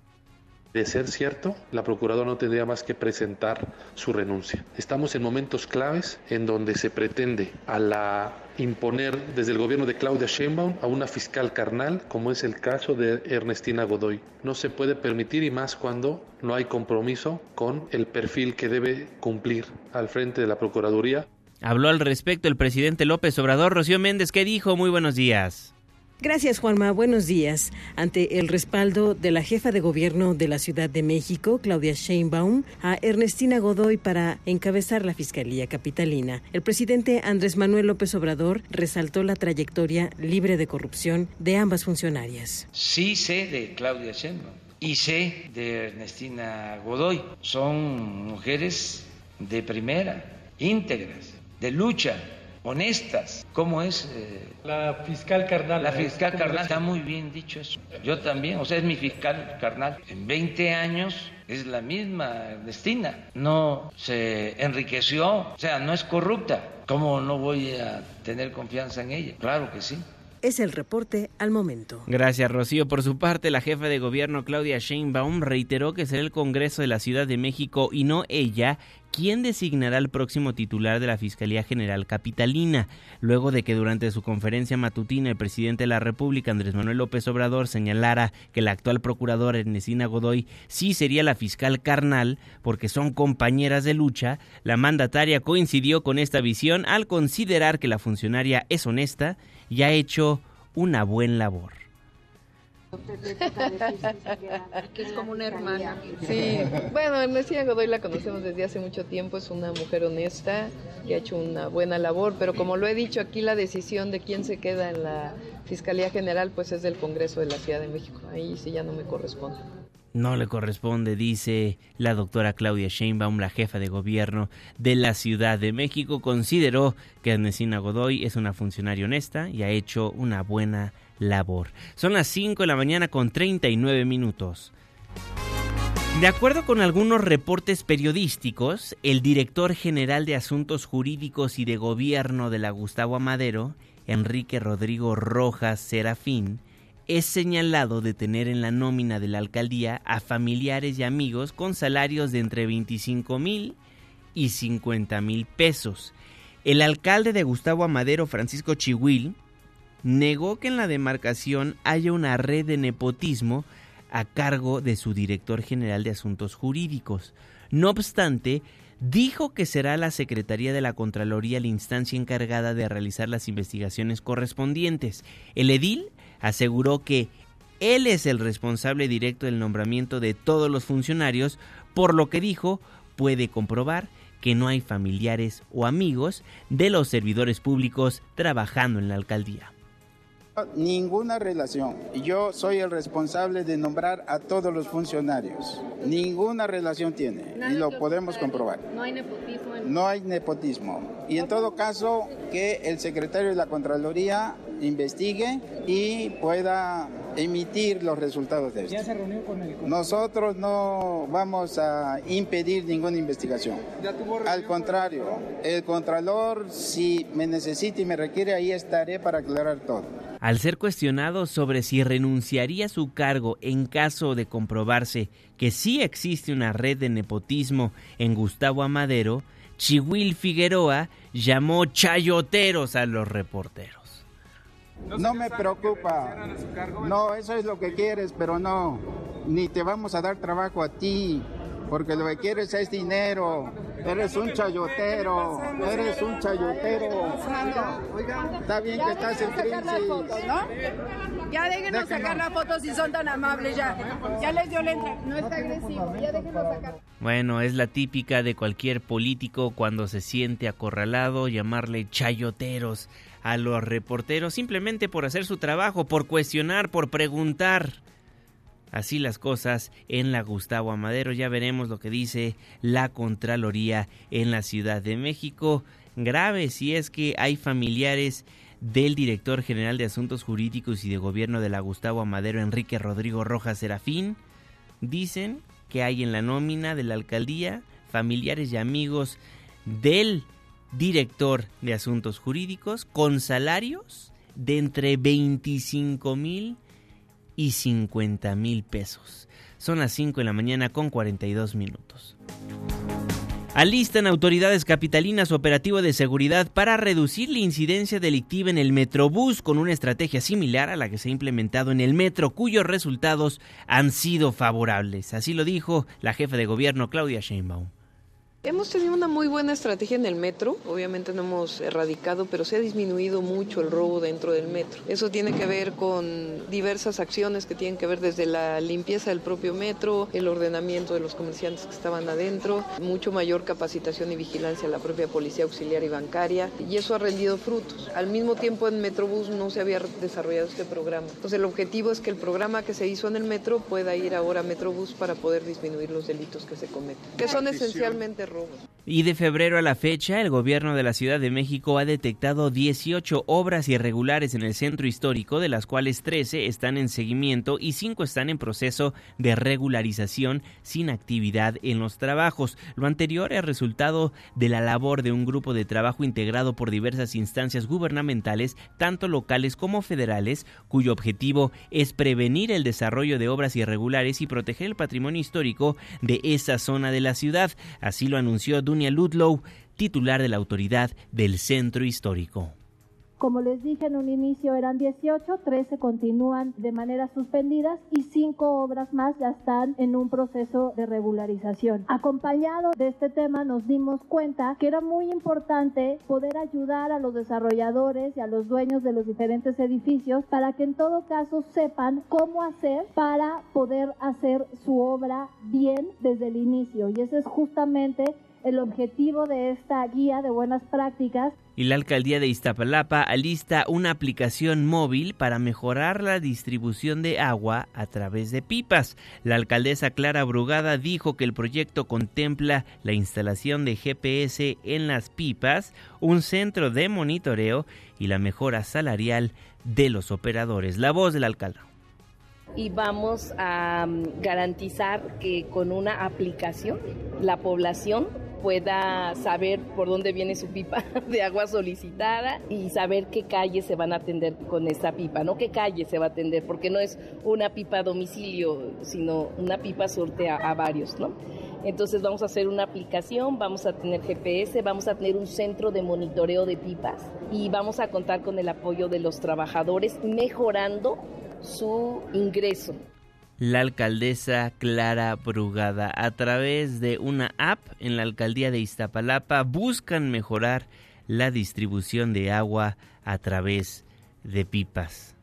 De ser cierto, la procuradora no tendría más que presentar su renuncia. Estamos en momentos claves en donde se pretende a la imponer desde el gobierno de Claudia Sheinbaum a una fiscal carnal, como es el caso de Ernestina Godoy. No se puede permitir y más cuando no hay compromiso con el perfil que debe cumplir al frente de la Procuraduría. Habló al respecto el presidente López Obrador. Rocío Méndez, ¿qué dijo? Muy buenos días. Gracias, Juanma. Buenos días. Ante el respaldo de la jefa de gobierno de la Ciudad de México, Claudia Sheinbaum, a Ernestina Godoy para encabezar la Fiscalía Capitalina, el presidente Andrés Manuel López Obrador resaltó la trayectoria libre de corrupción de ambas funcionarias. Sí sé de Claudia Sheinbaum y sé de Ernestina Godoy. Son mujeres de primera, íntegras, de lucha honestas. ¿Cómo es? Eh? la fiscal carnal. La fiscal carnal, está muy bien dicho eso. Yo también, o sea, es mi fiscal carnal. En 20 años es la misma Ernestina. No se enriqueció, o sea, no es corrupta. ¿Cómo no voy a tener confianza en ella? Claro que sí. Es el reporte al momento. Gracias, Rocío. Por su parte, la jefa de gobierno Claudia Sheinbaum reiteró que será el Congreso de la Ciudad de México y no ella quien designará al próximo titular de la Fiscalía General Capitalina, luego de que durante su conferencia matutina el presidente de la República, Andrés Manuel López Obrador, señalara que la actual procuradora Ernestina Godoy sí sería la fiscal carnal porque son compañeras de lucha, la mandataria coincidió con esta visión al considerar que la funcionaria es honesta y ha hecho una buena labor. que es como una hermana. Sí, bueno, Ernestina Godoy la conocemos desde hace mucho tiempo, es una mujer honesta que ha hecho una buena labor, pero como lo he dicho aquí, la decisión de quién se queda en la Fiscalía General pues es del Congreso de la Ciudad de México, ahí sí ya no me corresponde. No le corresponde, dice la doctora Claudia Sheinbaum, la jefa de gobierno de la Ciudad de México. Consideró que Ernestina Godoy es una funcionaria honesta y ha hecho una buena labor. Son las 5 de la mañana con 39 minutos. De acuerdo con algunos reportes periodísticos, el director general de Asuntos Jurídicos y de Gobierno de la Gustavo Amadero, Enrique Rodrigo Rojas Serafín, es señalado de tener en la nómina de la alcaldía a familiares y amigos con salarios de entre 25 mil y 50 mil pesos. El alcalde de Gustavo Amadero, Francisco Chihuil, negó que en la demarcación haya una red de nepotismo a cargo de su director general de Asuntos Jurídicos. No obstante, dijo que será la Secretaría de la Contraloría la instancia encargada de realizar las investigaciones correspondientes. El edil aseguró que él es el responsable directo del nombramiento de todos los funcionarios, por lo que dijo puede comprobar que no hay familiares o amigos de los servidores públicos trabajando en la alcaldía. Ninguna relación. Yo soy el responsable de nombrar a todos los funcionarios. Ninguna relación tiene y lo podemos comprobar. No hay nepotismo. No hay nepotismo. Y en todo caso, que el secretario de la Contraloría investigue y pueda emitir los resultados de esto. ¿Ya se reunió con el Nosotros no vamos a impedir ninguna investigación. Al contrario, el Contralor, si me necesita y me requiere, ahí estaré para aclarar todo. Al ser cuestionado sobre si renunciaría a su cargo en caso de comprobarse que sí existe una red de nepotismo en Gustavo Amadero, Chihuil Figueroa llamó chayoteros a los reporteros. No me preocupa. No, eso es lo que quieres, pero no. Ni te vamos a dar trabajo a ti porque lo que quieres es dinero. Eres un chayotero, eres un chayotero. Está bien que estás en crisis. ¿no? Ya déjenos sacar la foto si son tan amables ya. Ya les dio lenta. No está agresivo. Ya déjenos sacar. Bueno, es la típica de cualquier político cuando se siente acorralado llamarle chayoteros a los reporteros simplemente por hacer su trabajo, por cuestionar, por preguntar. Así las cosas en la Gustavo Amadero. Ya veremos lo que dice la Contraloría en la Ciudad de México. Grave si es que hay familiares del director general de Asuntos Jurídicos y de Gobierno de la Gustavo Amadero, Enrique Rodrigo Rojas Serafín. Dicen que hay en la nómina de la alcaldía familiares y amigos del director de Asuntos Jurídicos con salarios de entre 25 mil y 50 mil pesos. Son las 5 de la mañana con 42 minutos. Alistan autoridades capitalinas operativo de seguridad para reducir la incidencia delictiva en el Metrobús con una estrategia similar a la que se ha implementado en el metro, cuyos resultados han sido favorables. Así lo dijo la jefa de gobierno Claudia Sheinbaum. Hemos tenido una muy buena estrategia en el metro, obviamente no hemos erradicado, pero se ha disminuido mucho el robo dentro del metro. Eso tiene que ver con diversas acciones que tienen que ver desde la limpieza del propio metro, el ordenamiento de los comerciantes que estaban adentro, mucho mayor capacitación y vigilancia de la propia policía auxiliar y bancaria, y eso ha rendido frutos. Al mismo tiempo en Metrobús no se había desarrollado este programa. Entonces el objetivo es que el programa que se hizo en el metro pueda ir ahora a Metrobús para poder disminuir los delitos que se cometen, que son esencialmente y de febrero a la fecha, el gobierno de la Ciudad de México ha detectado 18 obras irregulares en el centro histórico, de las cuales 13 están en seguimiento y 5 están en proceso de regularización sin actividad en los trabajos. Lo anterior es resultado de la labor de un grupo de trabajo integrado por diversas instancias gubernamentales, tanto locales como federales, cuyo objetivo es prevenir el desarrollo de obras irregulares y proteger el patrimonio histórico de esa zona de la ciudad. Así lo anunció Dunia Ludlow, titular de la autoridad del centro histórico. Como les dije en un inicio eran 18, 13 continúan de manera suspendidas y 5 obras más ya están en un proceso de regularización. Acompañado de este tema nos dimos cuenta que era muy importante poder ayudar a los desarrolladores y a los dueños de los diferentes edificios para que en todo caso sepan cómo hacer para poder hacer su obra bien desde el inicio. Y ese es justamente el objetivo de esta guía de buenas prácticas. Y la alcaldía de Iztapalapa alista una aplicación móvil para mejorar la distribución de agua a través de pipas. La alcaldesa Clara Brugada dijo que el proyecto contempla la instalación de GPS en las pipas, un centro de monitoreo y la mejora salarial de los operadores. La voz del alcalde y vamos a mm, garantizar que con una aplicación la población pueda saber por dónde viene su pipa de agua solicitada y saber qué calles se van a atender con esa pipa, no qué calle se va a atender, porque no es una pipa a domicilio, sino una pipa surte a, varios, ¿no? Entonces vamos a hacer una aplicación, vamos a tener GPS, vamos a tener un centro de monitoreo de pipas y vamos a contar con el apoyo de los trabajadores mejorando su ingreso la alcaldesa Clara Brugada. A través de una app en la alcaldía de Iztapalapa buscan mejorar la distribución de agua a través de pipas.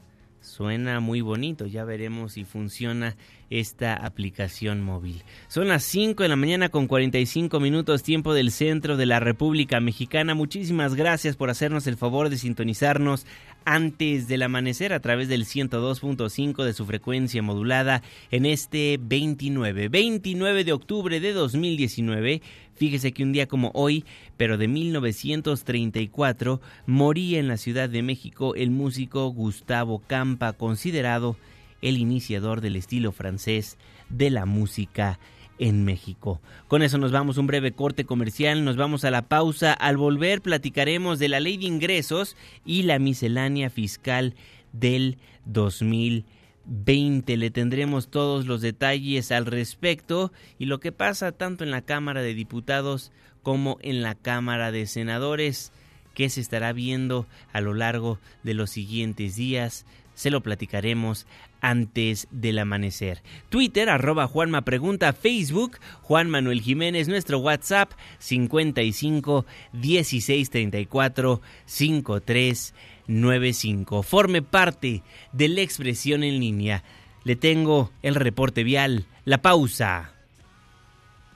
Suena muy bonito, ya veremos si funciona esta aplicación móvil. Son las 5 de la mañana con 45 minutos tiempo del centro de la República Mexicana. Muchísimas gracias por hacernos el favor de sintonizarnos antes del amanecer a través del 102.5 de su frecuencia modulada en este 29, 29 de octubre de 2019. Fíjese que un día como hoy, pero de 1934, moría en la Ciudad de México el músico Gustavo Campa, considerado el iniciador del estilo francés de la música en México. Con eso nos vamos un breve corte comercial, nos vamos a la pausa. Al volver platicaremos de la ley de ingresos y la miscelánea fiscal del 2020. Le tendremos todos los detalles al respecto y lo que pasa tanto en la Cámara de Diputados como en la Cámara de Senadores que se estará viendo a lo largo de los siguientes días. Se lo platicaremos antes del amanecer. Twitter, arroba Juanma Pregunta, Facebook, Juan Manuel Jiménez, nuestro WhatsApp, 55 16 34 53 95. Forme parte de la expresión en línea. Le tengo el reporte vial, la pausa.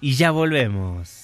Y ya volvemos.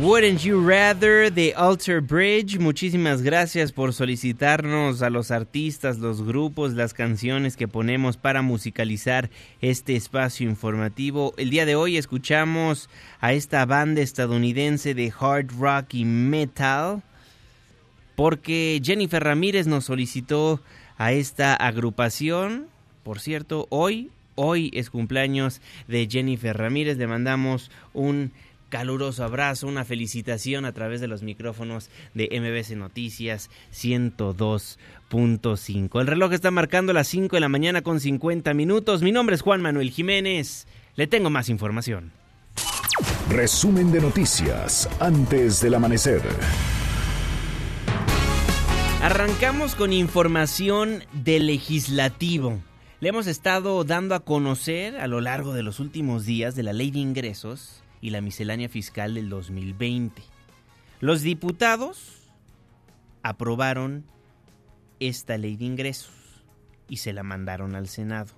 Wouldn't You Rather de Alter Bridge. Muchísimas gracias por solicitarnos a los artistas, los grupos, las canciones que ponemos para musicalizar este espacio informativo. El día de hoy escuchamos a esta banda estadounidense de hard rock y metal porque Jennifer Ramírez nos solicitó a esta agrupación. Por cierto, hoy, hoy es cumpleaños de Jennifer Ramírez. Le mandamos un caluroso abrazo, una felicitación a través de los micrófonos de MBC Noticias 102.5. El reloj está marcando las 5 de la mañana con 50 minutos. Mi nombre es Juan Manuel Jiménez. Le tengo más información. Resumen de noticias antes del amanecer. Arrancamos con información del legislativo. Le hemos estado dando a conocer a lo largo de los últimos días de la ley de ingresos y la miscelánea fiscal del 2020. Los diputados aprobaron esta ley de ingresos y se la mandaron al Senado.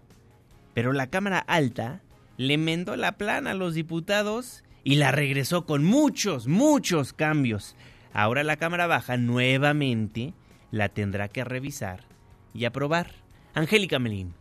Pero la Cámara Alta le mendó la plana a los diputados y la regresó con muchos, muchos cambios. Ahora la Cámara Baja nuevamente la tendrá que revisar y aprobar. Angélica Melín.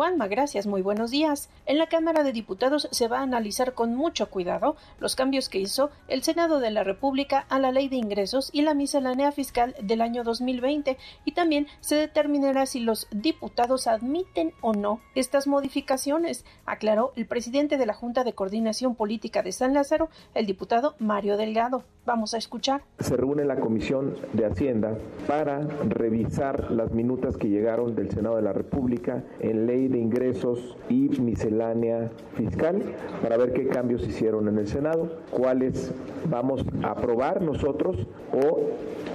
Juanma, gracias, muy buenos días. En la Cámara de Diputados se va a analizar con mucho cuidado los cambios que hizo el Senado de la República a la Ley de Ingresos y la miscelánea fiscal del año 2020 y también se determinará si los diputados admiten o no estas modificaciones, aclaró el presidente de la Junta de Coordinación Política de San Lázaro, el diputado Mario Delgado. Vamos a escuchar. Se reúne la Comisión de Hacienda para revisar las minutas que llegaron del Senado de la República en ley de ingresos y miscelánea fiscal para ver qué cambios hicieron en el Senado, cuáles vamos a aprobar nosotros o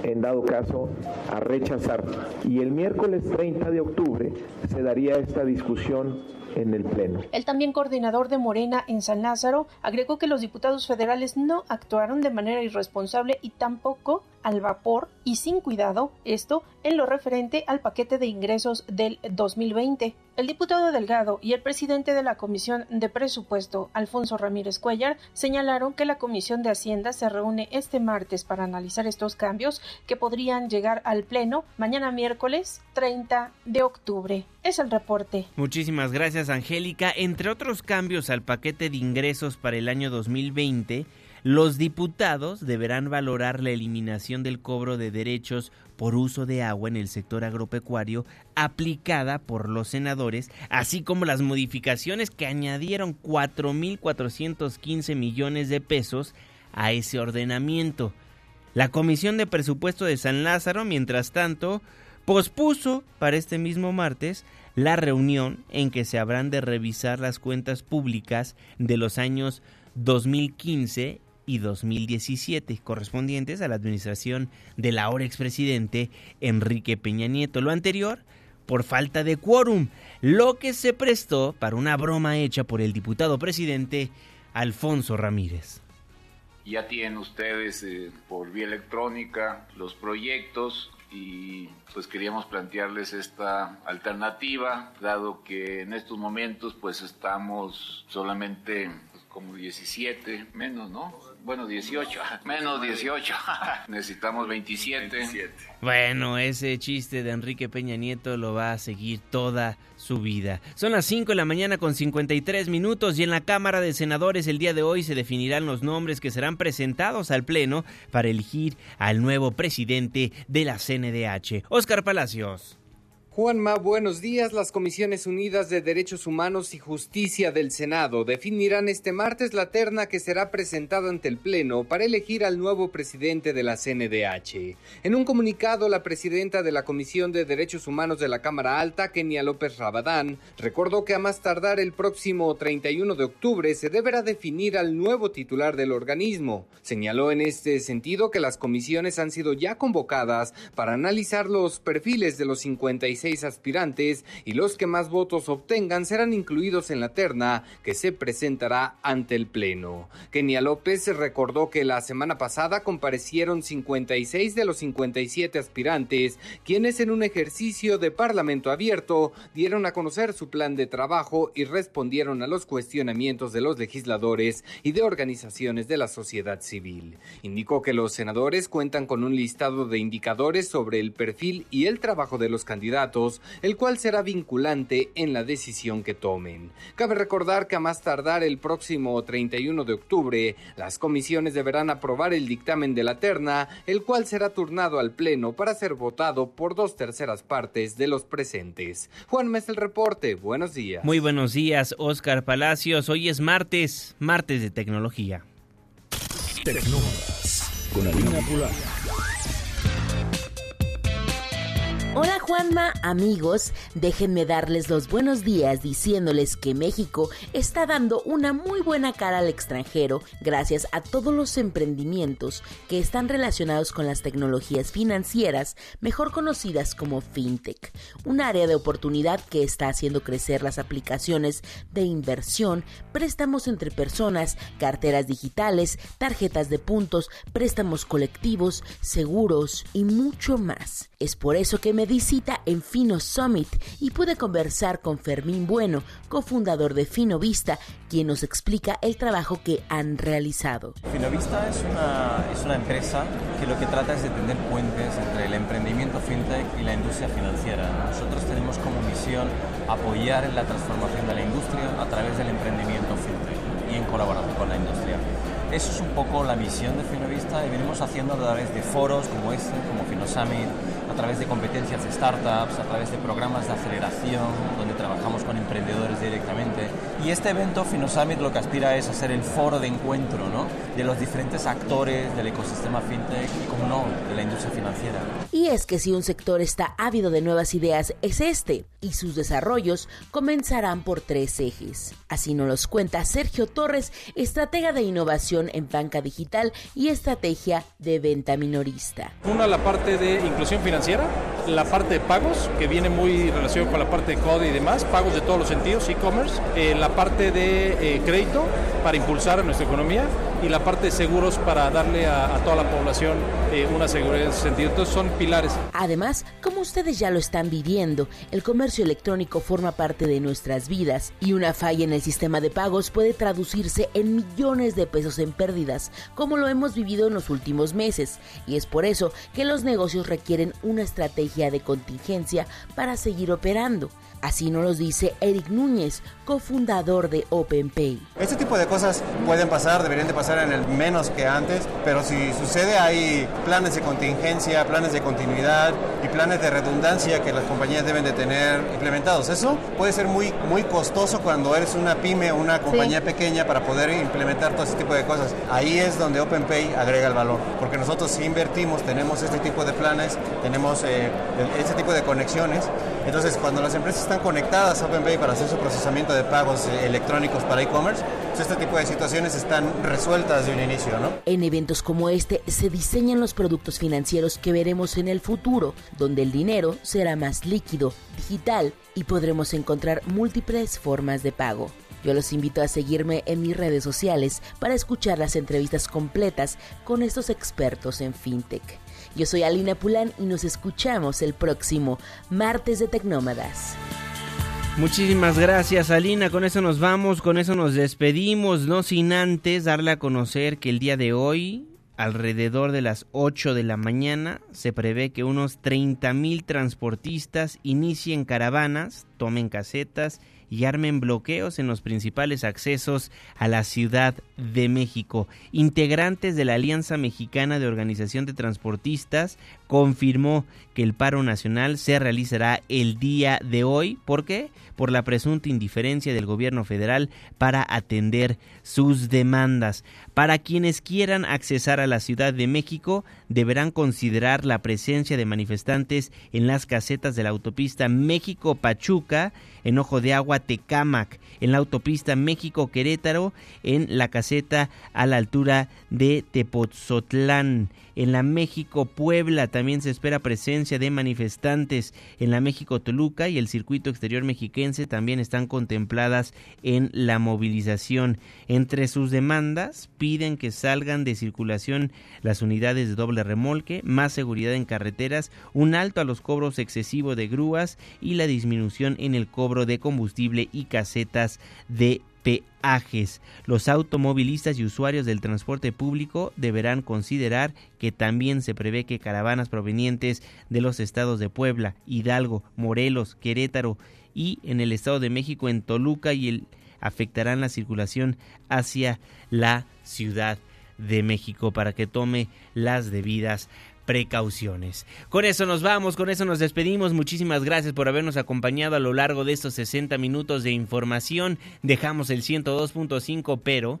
en dado caso a rechazar. Y el miércoles 30 de octubre se daría esta discusión en el Pleno. El también coordinador de Morena en San Lázaro agregó que los diputados federales no actuaron de manera irresponsable y tampoco al vapor y sin cuidado, esto en lo referente al paquete de ingresos del 2020. El diputado Delgado y el presidente de la Comisión de Presupuesto, Alfonso Ramírez Cuellar, señalaron que la Comisión de Hacienda se reúne este martes para analizar estos cambios que podrían llegar al Pleno mañana miércoles 30 de octubre. Es el reporte. Muchísimas gracias, Angélica. Entre otros cambios al paquete de ingresos para el año 2020, los diputados deberán valorar la eliminación del cobro de derechos por uso de agua en el sector agropecuario aplicada por los senadores, así como las modificaciones que añadieron 4.415 millones de pesos a ese ordenamiento. La Comisión de Presupuesto de San Lázaro, mientras tanto, pospuso para este mismo martes la reunión en que se habrán de revisar las cuentas públicas de los años 2015 y 2017, correspondientes a la administración del ahora expresidente Enrique Peña Nieto. Lo anterior por falta de quórum, lo que se prestó para una broma hecha por el diputado presidente Alfonso Ramírez. Ya tienen ustedes eh, por vía electrónica los proyectos y pues queríamos plantearles esta alternativa, dado que en estos momentos pues estamos solamente pues, como 17 menos, ¿no? Bueno, 18, menos 18. Necesitamos 27. Bueno, ese chiste de Enrique Peña Nieto lo va a seguir toda su vida. Son las 5 de la mañana con 53 minutos y en la Cámara de Senadores el día de hoy se definirán los nombres que serán presentados al Pleno para elegir al nuevo presidente de la CNDH. Oscar Palacios. Juanma, buenos días. Las Comisiones Unidas de Derechos Humanos y Justicia del Senado definirán este martes la terna que será presentada ante el Pleno para elegir al nuevo presidente de la CNDH. En un comunicado, la presidenta de la Comisión de Derechos Humanos de la Cámara Alta, Kenia López Rabadán, recordó que a más tardar el próximo 31 de octubre se deberá definir al nuevo titular del organismo. Señaló en este sentido que las comisiones han sido ya convocadas para analizar los perfiles de los 56 56 aspirantes y los que más votos obtengan serán incluidos en la terna que se presentará ante el Pleno. Kenia López recordó que la semana pasada comparecieron 56 de los 57 aspirantes, quienes en un ejercicio de parlamento abierto dieron a conocer su plan de trabajo y respondieron a los cuestionamientos de los legisladores y de organizaciones de la sociedad civil. Indicó que los senadores cuentan con un listado de indicadores sobre el perfil y el trabajo de los candidatos, el cual será vinculante en la decisión que tomen. Cabe recordar que a más tardar el próximo 31 de octubre, las comisiones deberán aprobar el dictamen de la terna, el cual será turnado al Pleno para ser votado por dos terceras partes de los presentes. Juan Mes el reporte, buenos días. Muy buenos días, Oscar Palacios. Hoy es martes, martes de tecnología. Tecnómadas con Alina Pular. Hola Juanma, amigos, déjenme darles los buenos días diciéndoles que México está dando una muy buena cara al extranjero gracias a todos los emprendimientos que están relacionados con las tecnologías financieras, mejor conocidas como FinTech, un área de oportunidad que está haciendo crecer las aplicaciones de inversión, préstamos entre personas, carteras digitales, tarjetas de puntos, préstamos colectivos, seguros y mucho más. Es por eso que me visita en Fino Summit y pude conversar con Fermín Bueno, cofundador de Finovista, quien nos explica el trabajo que han realizado. Finovista es una, es una empresa que lo que trata es de tender puentes entre el emprendimiento fintech y la industria financiera. Nosotros tenemos como misión apoyar en la transformación de la industria a través del emprendimiento fintech y en colaboración con la industria. Eso es un poco la misión de Finovista y venimos haciendo a través de foros como este, como FinoSummit, través de competencias de startups, a través de programas de aceleración, donde trabajamos con emprendedores directamente. Y este evento, FinoSummit, lo que aspira es a ser el foro de encuentro ¿no? de los diferentes actores del ecosistema fintech y, como no, de la industria financiera. Y es que si un sector está ávido de nuevas ideas, es este, y sus desarrollos comenzarán por tres ejes. Así nos los cuenta Sergio Torres, estratega de innovación en banca digital y estrategia de venta minorista. Una, la parte de inclusión financiera, la parte de pagos, que viene muy relacionado con la parte de code y demás, pagos de todos los sentidos, e-commerce, eh, la parte de eh, crédito para impulsar a nuestra economía y la parte de seguros para darle a, a toda la población eh, una seguridad en ese sentido. Entonces son pilares. Además, como ustedes ya lo están viviendo, el comercio electrónico forma parte de nuestras vidas y una falla en el sistema de pagos puede traducirse en millones de pesos en pérdidas, como lo hemos vivido en los últimos meses. Y es por eso que los negocios requieren una estrategia de contingencia para seguir operando. Así nos lo dice Eric Núñez, cofundador de OpenPay. Este tipo de cosas pueden pasar, deberían de pasar en el menos que antes, pero si sucede hay planes de contingencia, planes de continuidad y planes de redundancia que las compañías deben de tener implementados. Eso puede ser muy, muy costoso cuando eres una pyme o una compañía sí. pequeña para poder implementar todo ese tipo de cosas. Ahí es donde OpenPay agrega el valor, porque nosotros si invertimos, tenemos este tipo de planes, tenemos eh, este tipo de conexiones. Entonces, cuando las empresas están conectadas a OpenPay para hacer su procesamiento de pagos electrónicos para e-commerce, pues este tipo de situaciones están resueltas de un inicio, ¿no? En eventos como este se diseñan los productos financieros que veremos en el futuro, donde el dinero será más líquido, digital y podremos encontrar múltiples formas de pago. Yo los invito a seguirme en mis redes sociales para escuchar las entrevistas completas con estos expertos en fintech. Yo soy Alina Pulán y nos escuchamos el próximo martes de Tecnómadas. Muchísimas gracias Alina, con eso nos vamos, con eso nos despedimos, no sin antes darle a conocer que el día de hoy, alrededor de las 8 de la mañana, se prevé que unos 30 mil transportistas inicien caravanas, tomen casetas y armen bloqueos en los principales accesos a la Ciudad de México. Integrantes de la Alianza Mexicana de Organización de Transportistas confirmó que el paro nacional se realizará el día de hoy. ¿Por qué? Por la presunta indiferencia del gobierno federal para atender sus demandas. Para quienes quieran accesar a la Ciudad de México, deberán considerar la presencia de manifestantes en las casetas de la autopista México-Pachuca, en Ojo de Agua Tecámac, en la autopista México-Querétaro, en la caseta a la altura de Tepotzotlán. En la México-Puebla también se espera presencia de manifestantes. En la México-Toluca y el circuito exterior mexiquense también están contempladas en la movilización. Entre sus demandas piden que salgan de circulación las unidades de doble remolque, más seguridad en carreteras, un alto a los cobros excesivos de grúas y la disminución en el cobro de combustible y casetas de peajes. Los automovilistas y usuarios del transporte público deberán considerar que también se prevé que caravanas provenientes de los estados de Puebla, Hidalgo, Morelos, Querétaro y en el Estado de México, en Toluca y el, afectarán la circulación hacia la Ciudad de México para que tome las debidas precauciones. Con eso nos vamos, con eso nos despedimos. Muchísimas gracias por habernos acompañado a lo largo de estos 60 minutos de información. Dejamos el 102.5, pero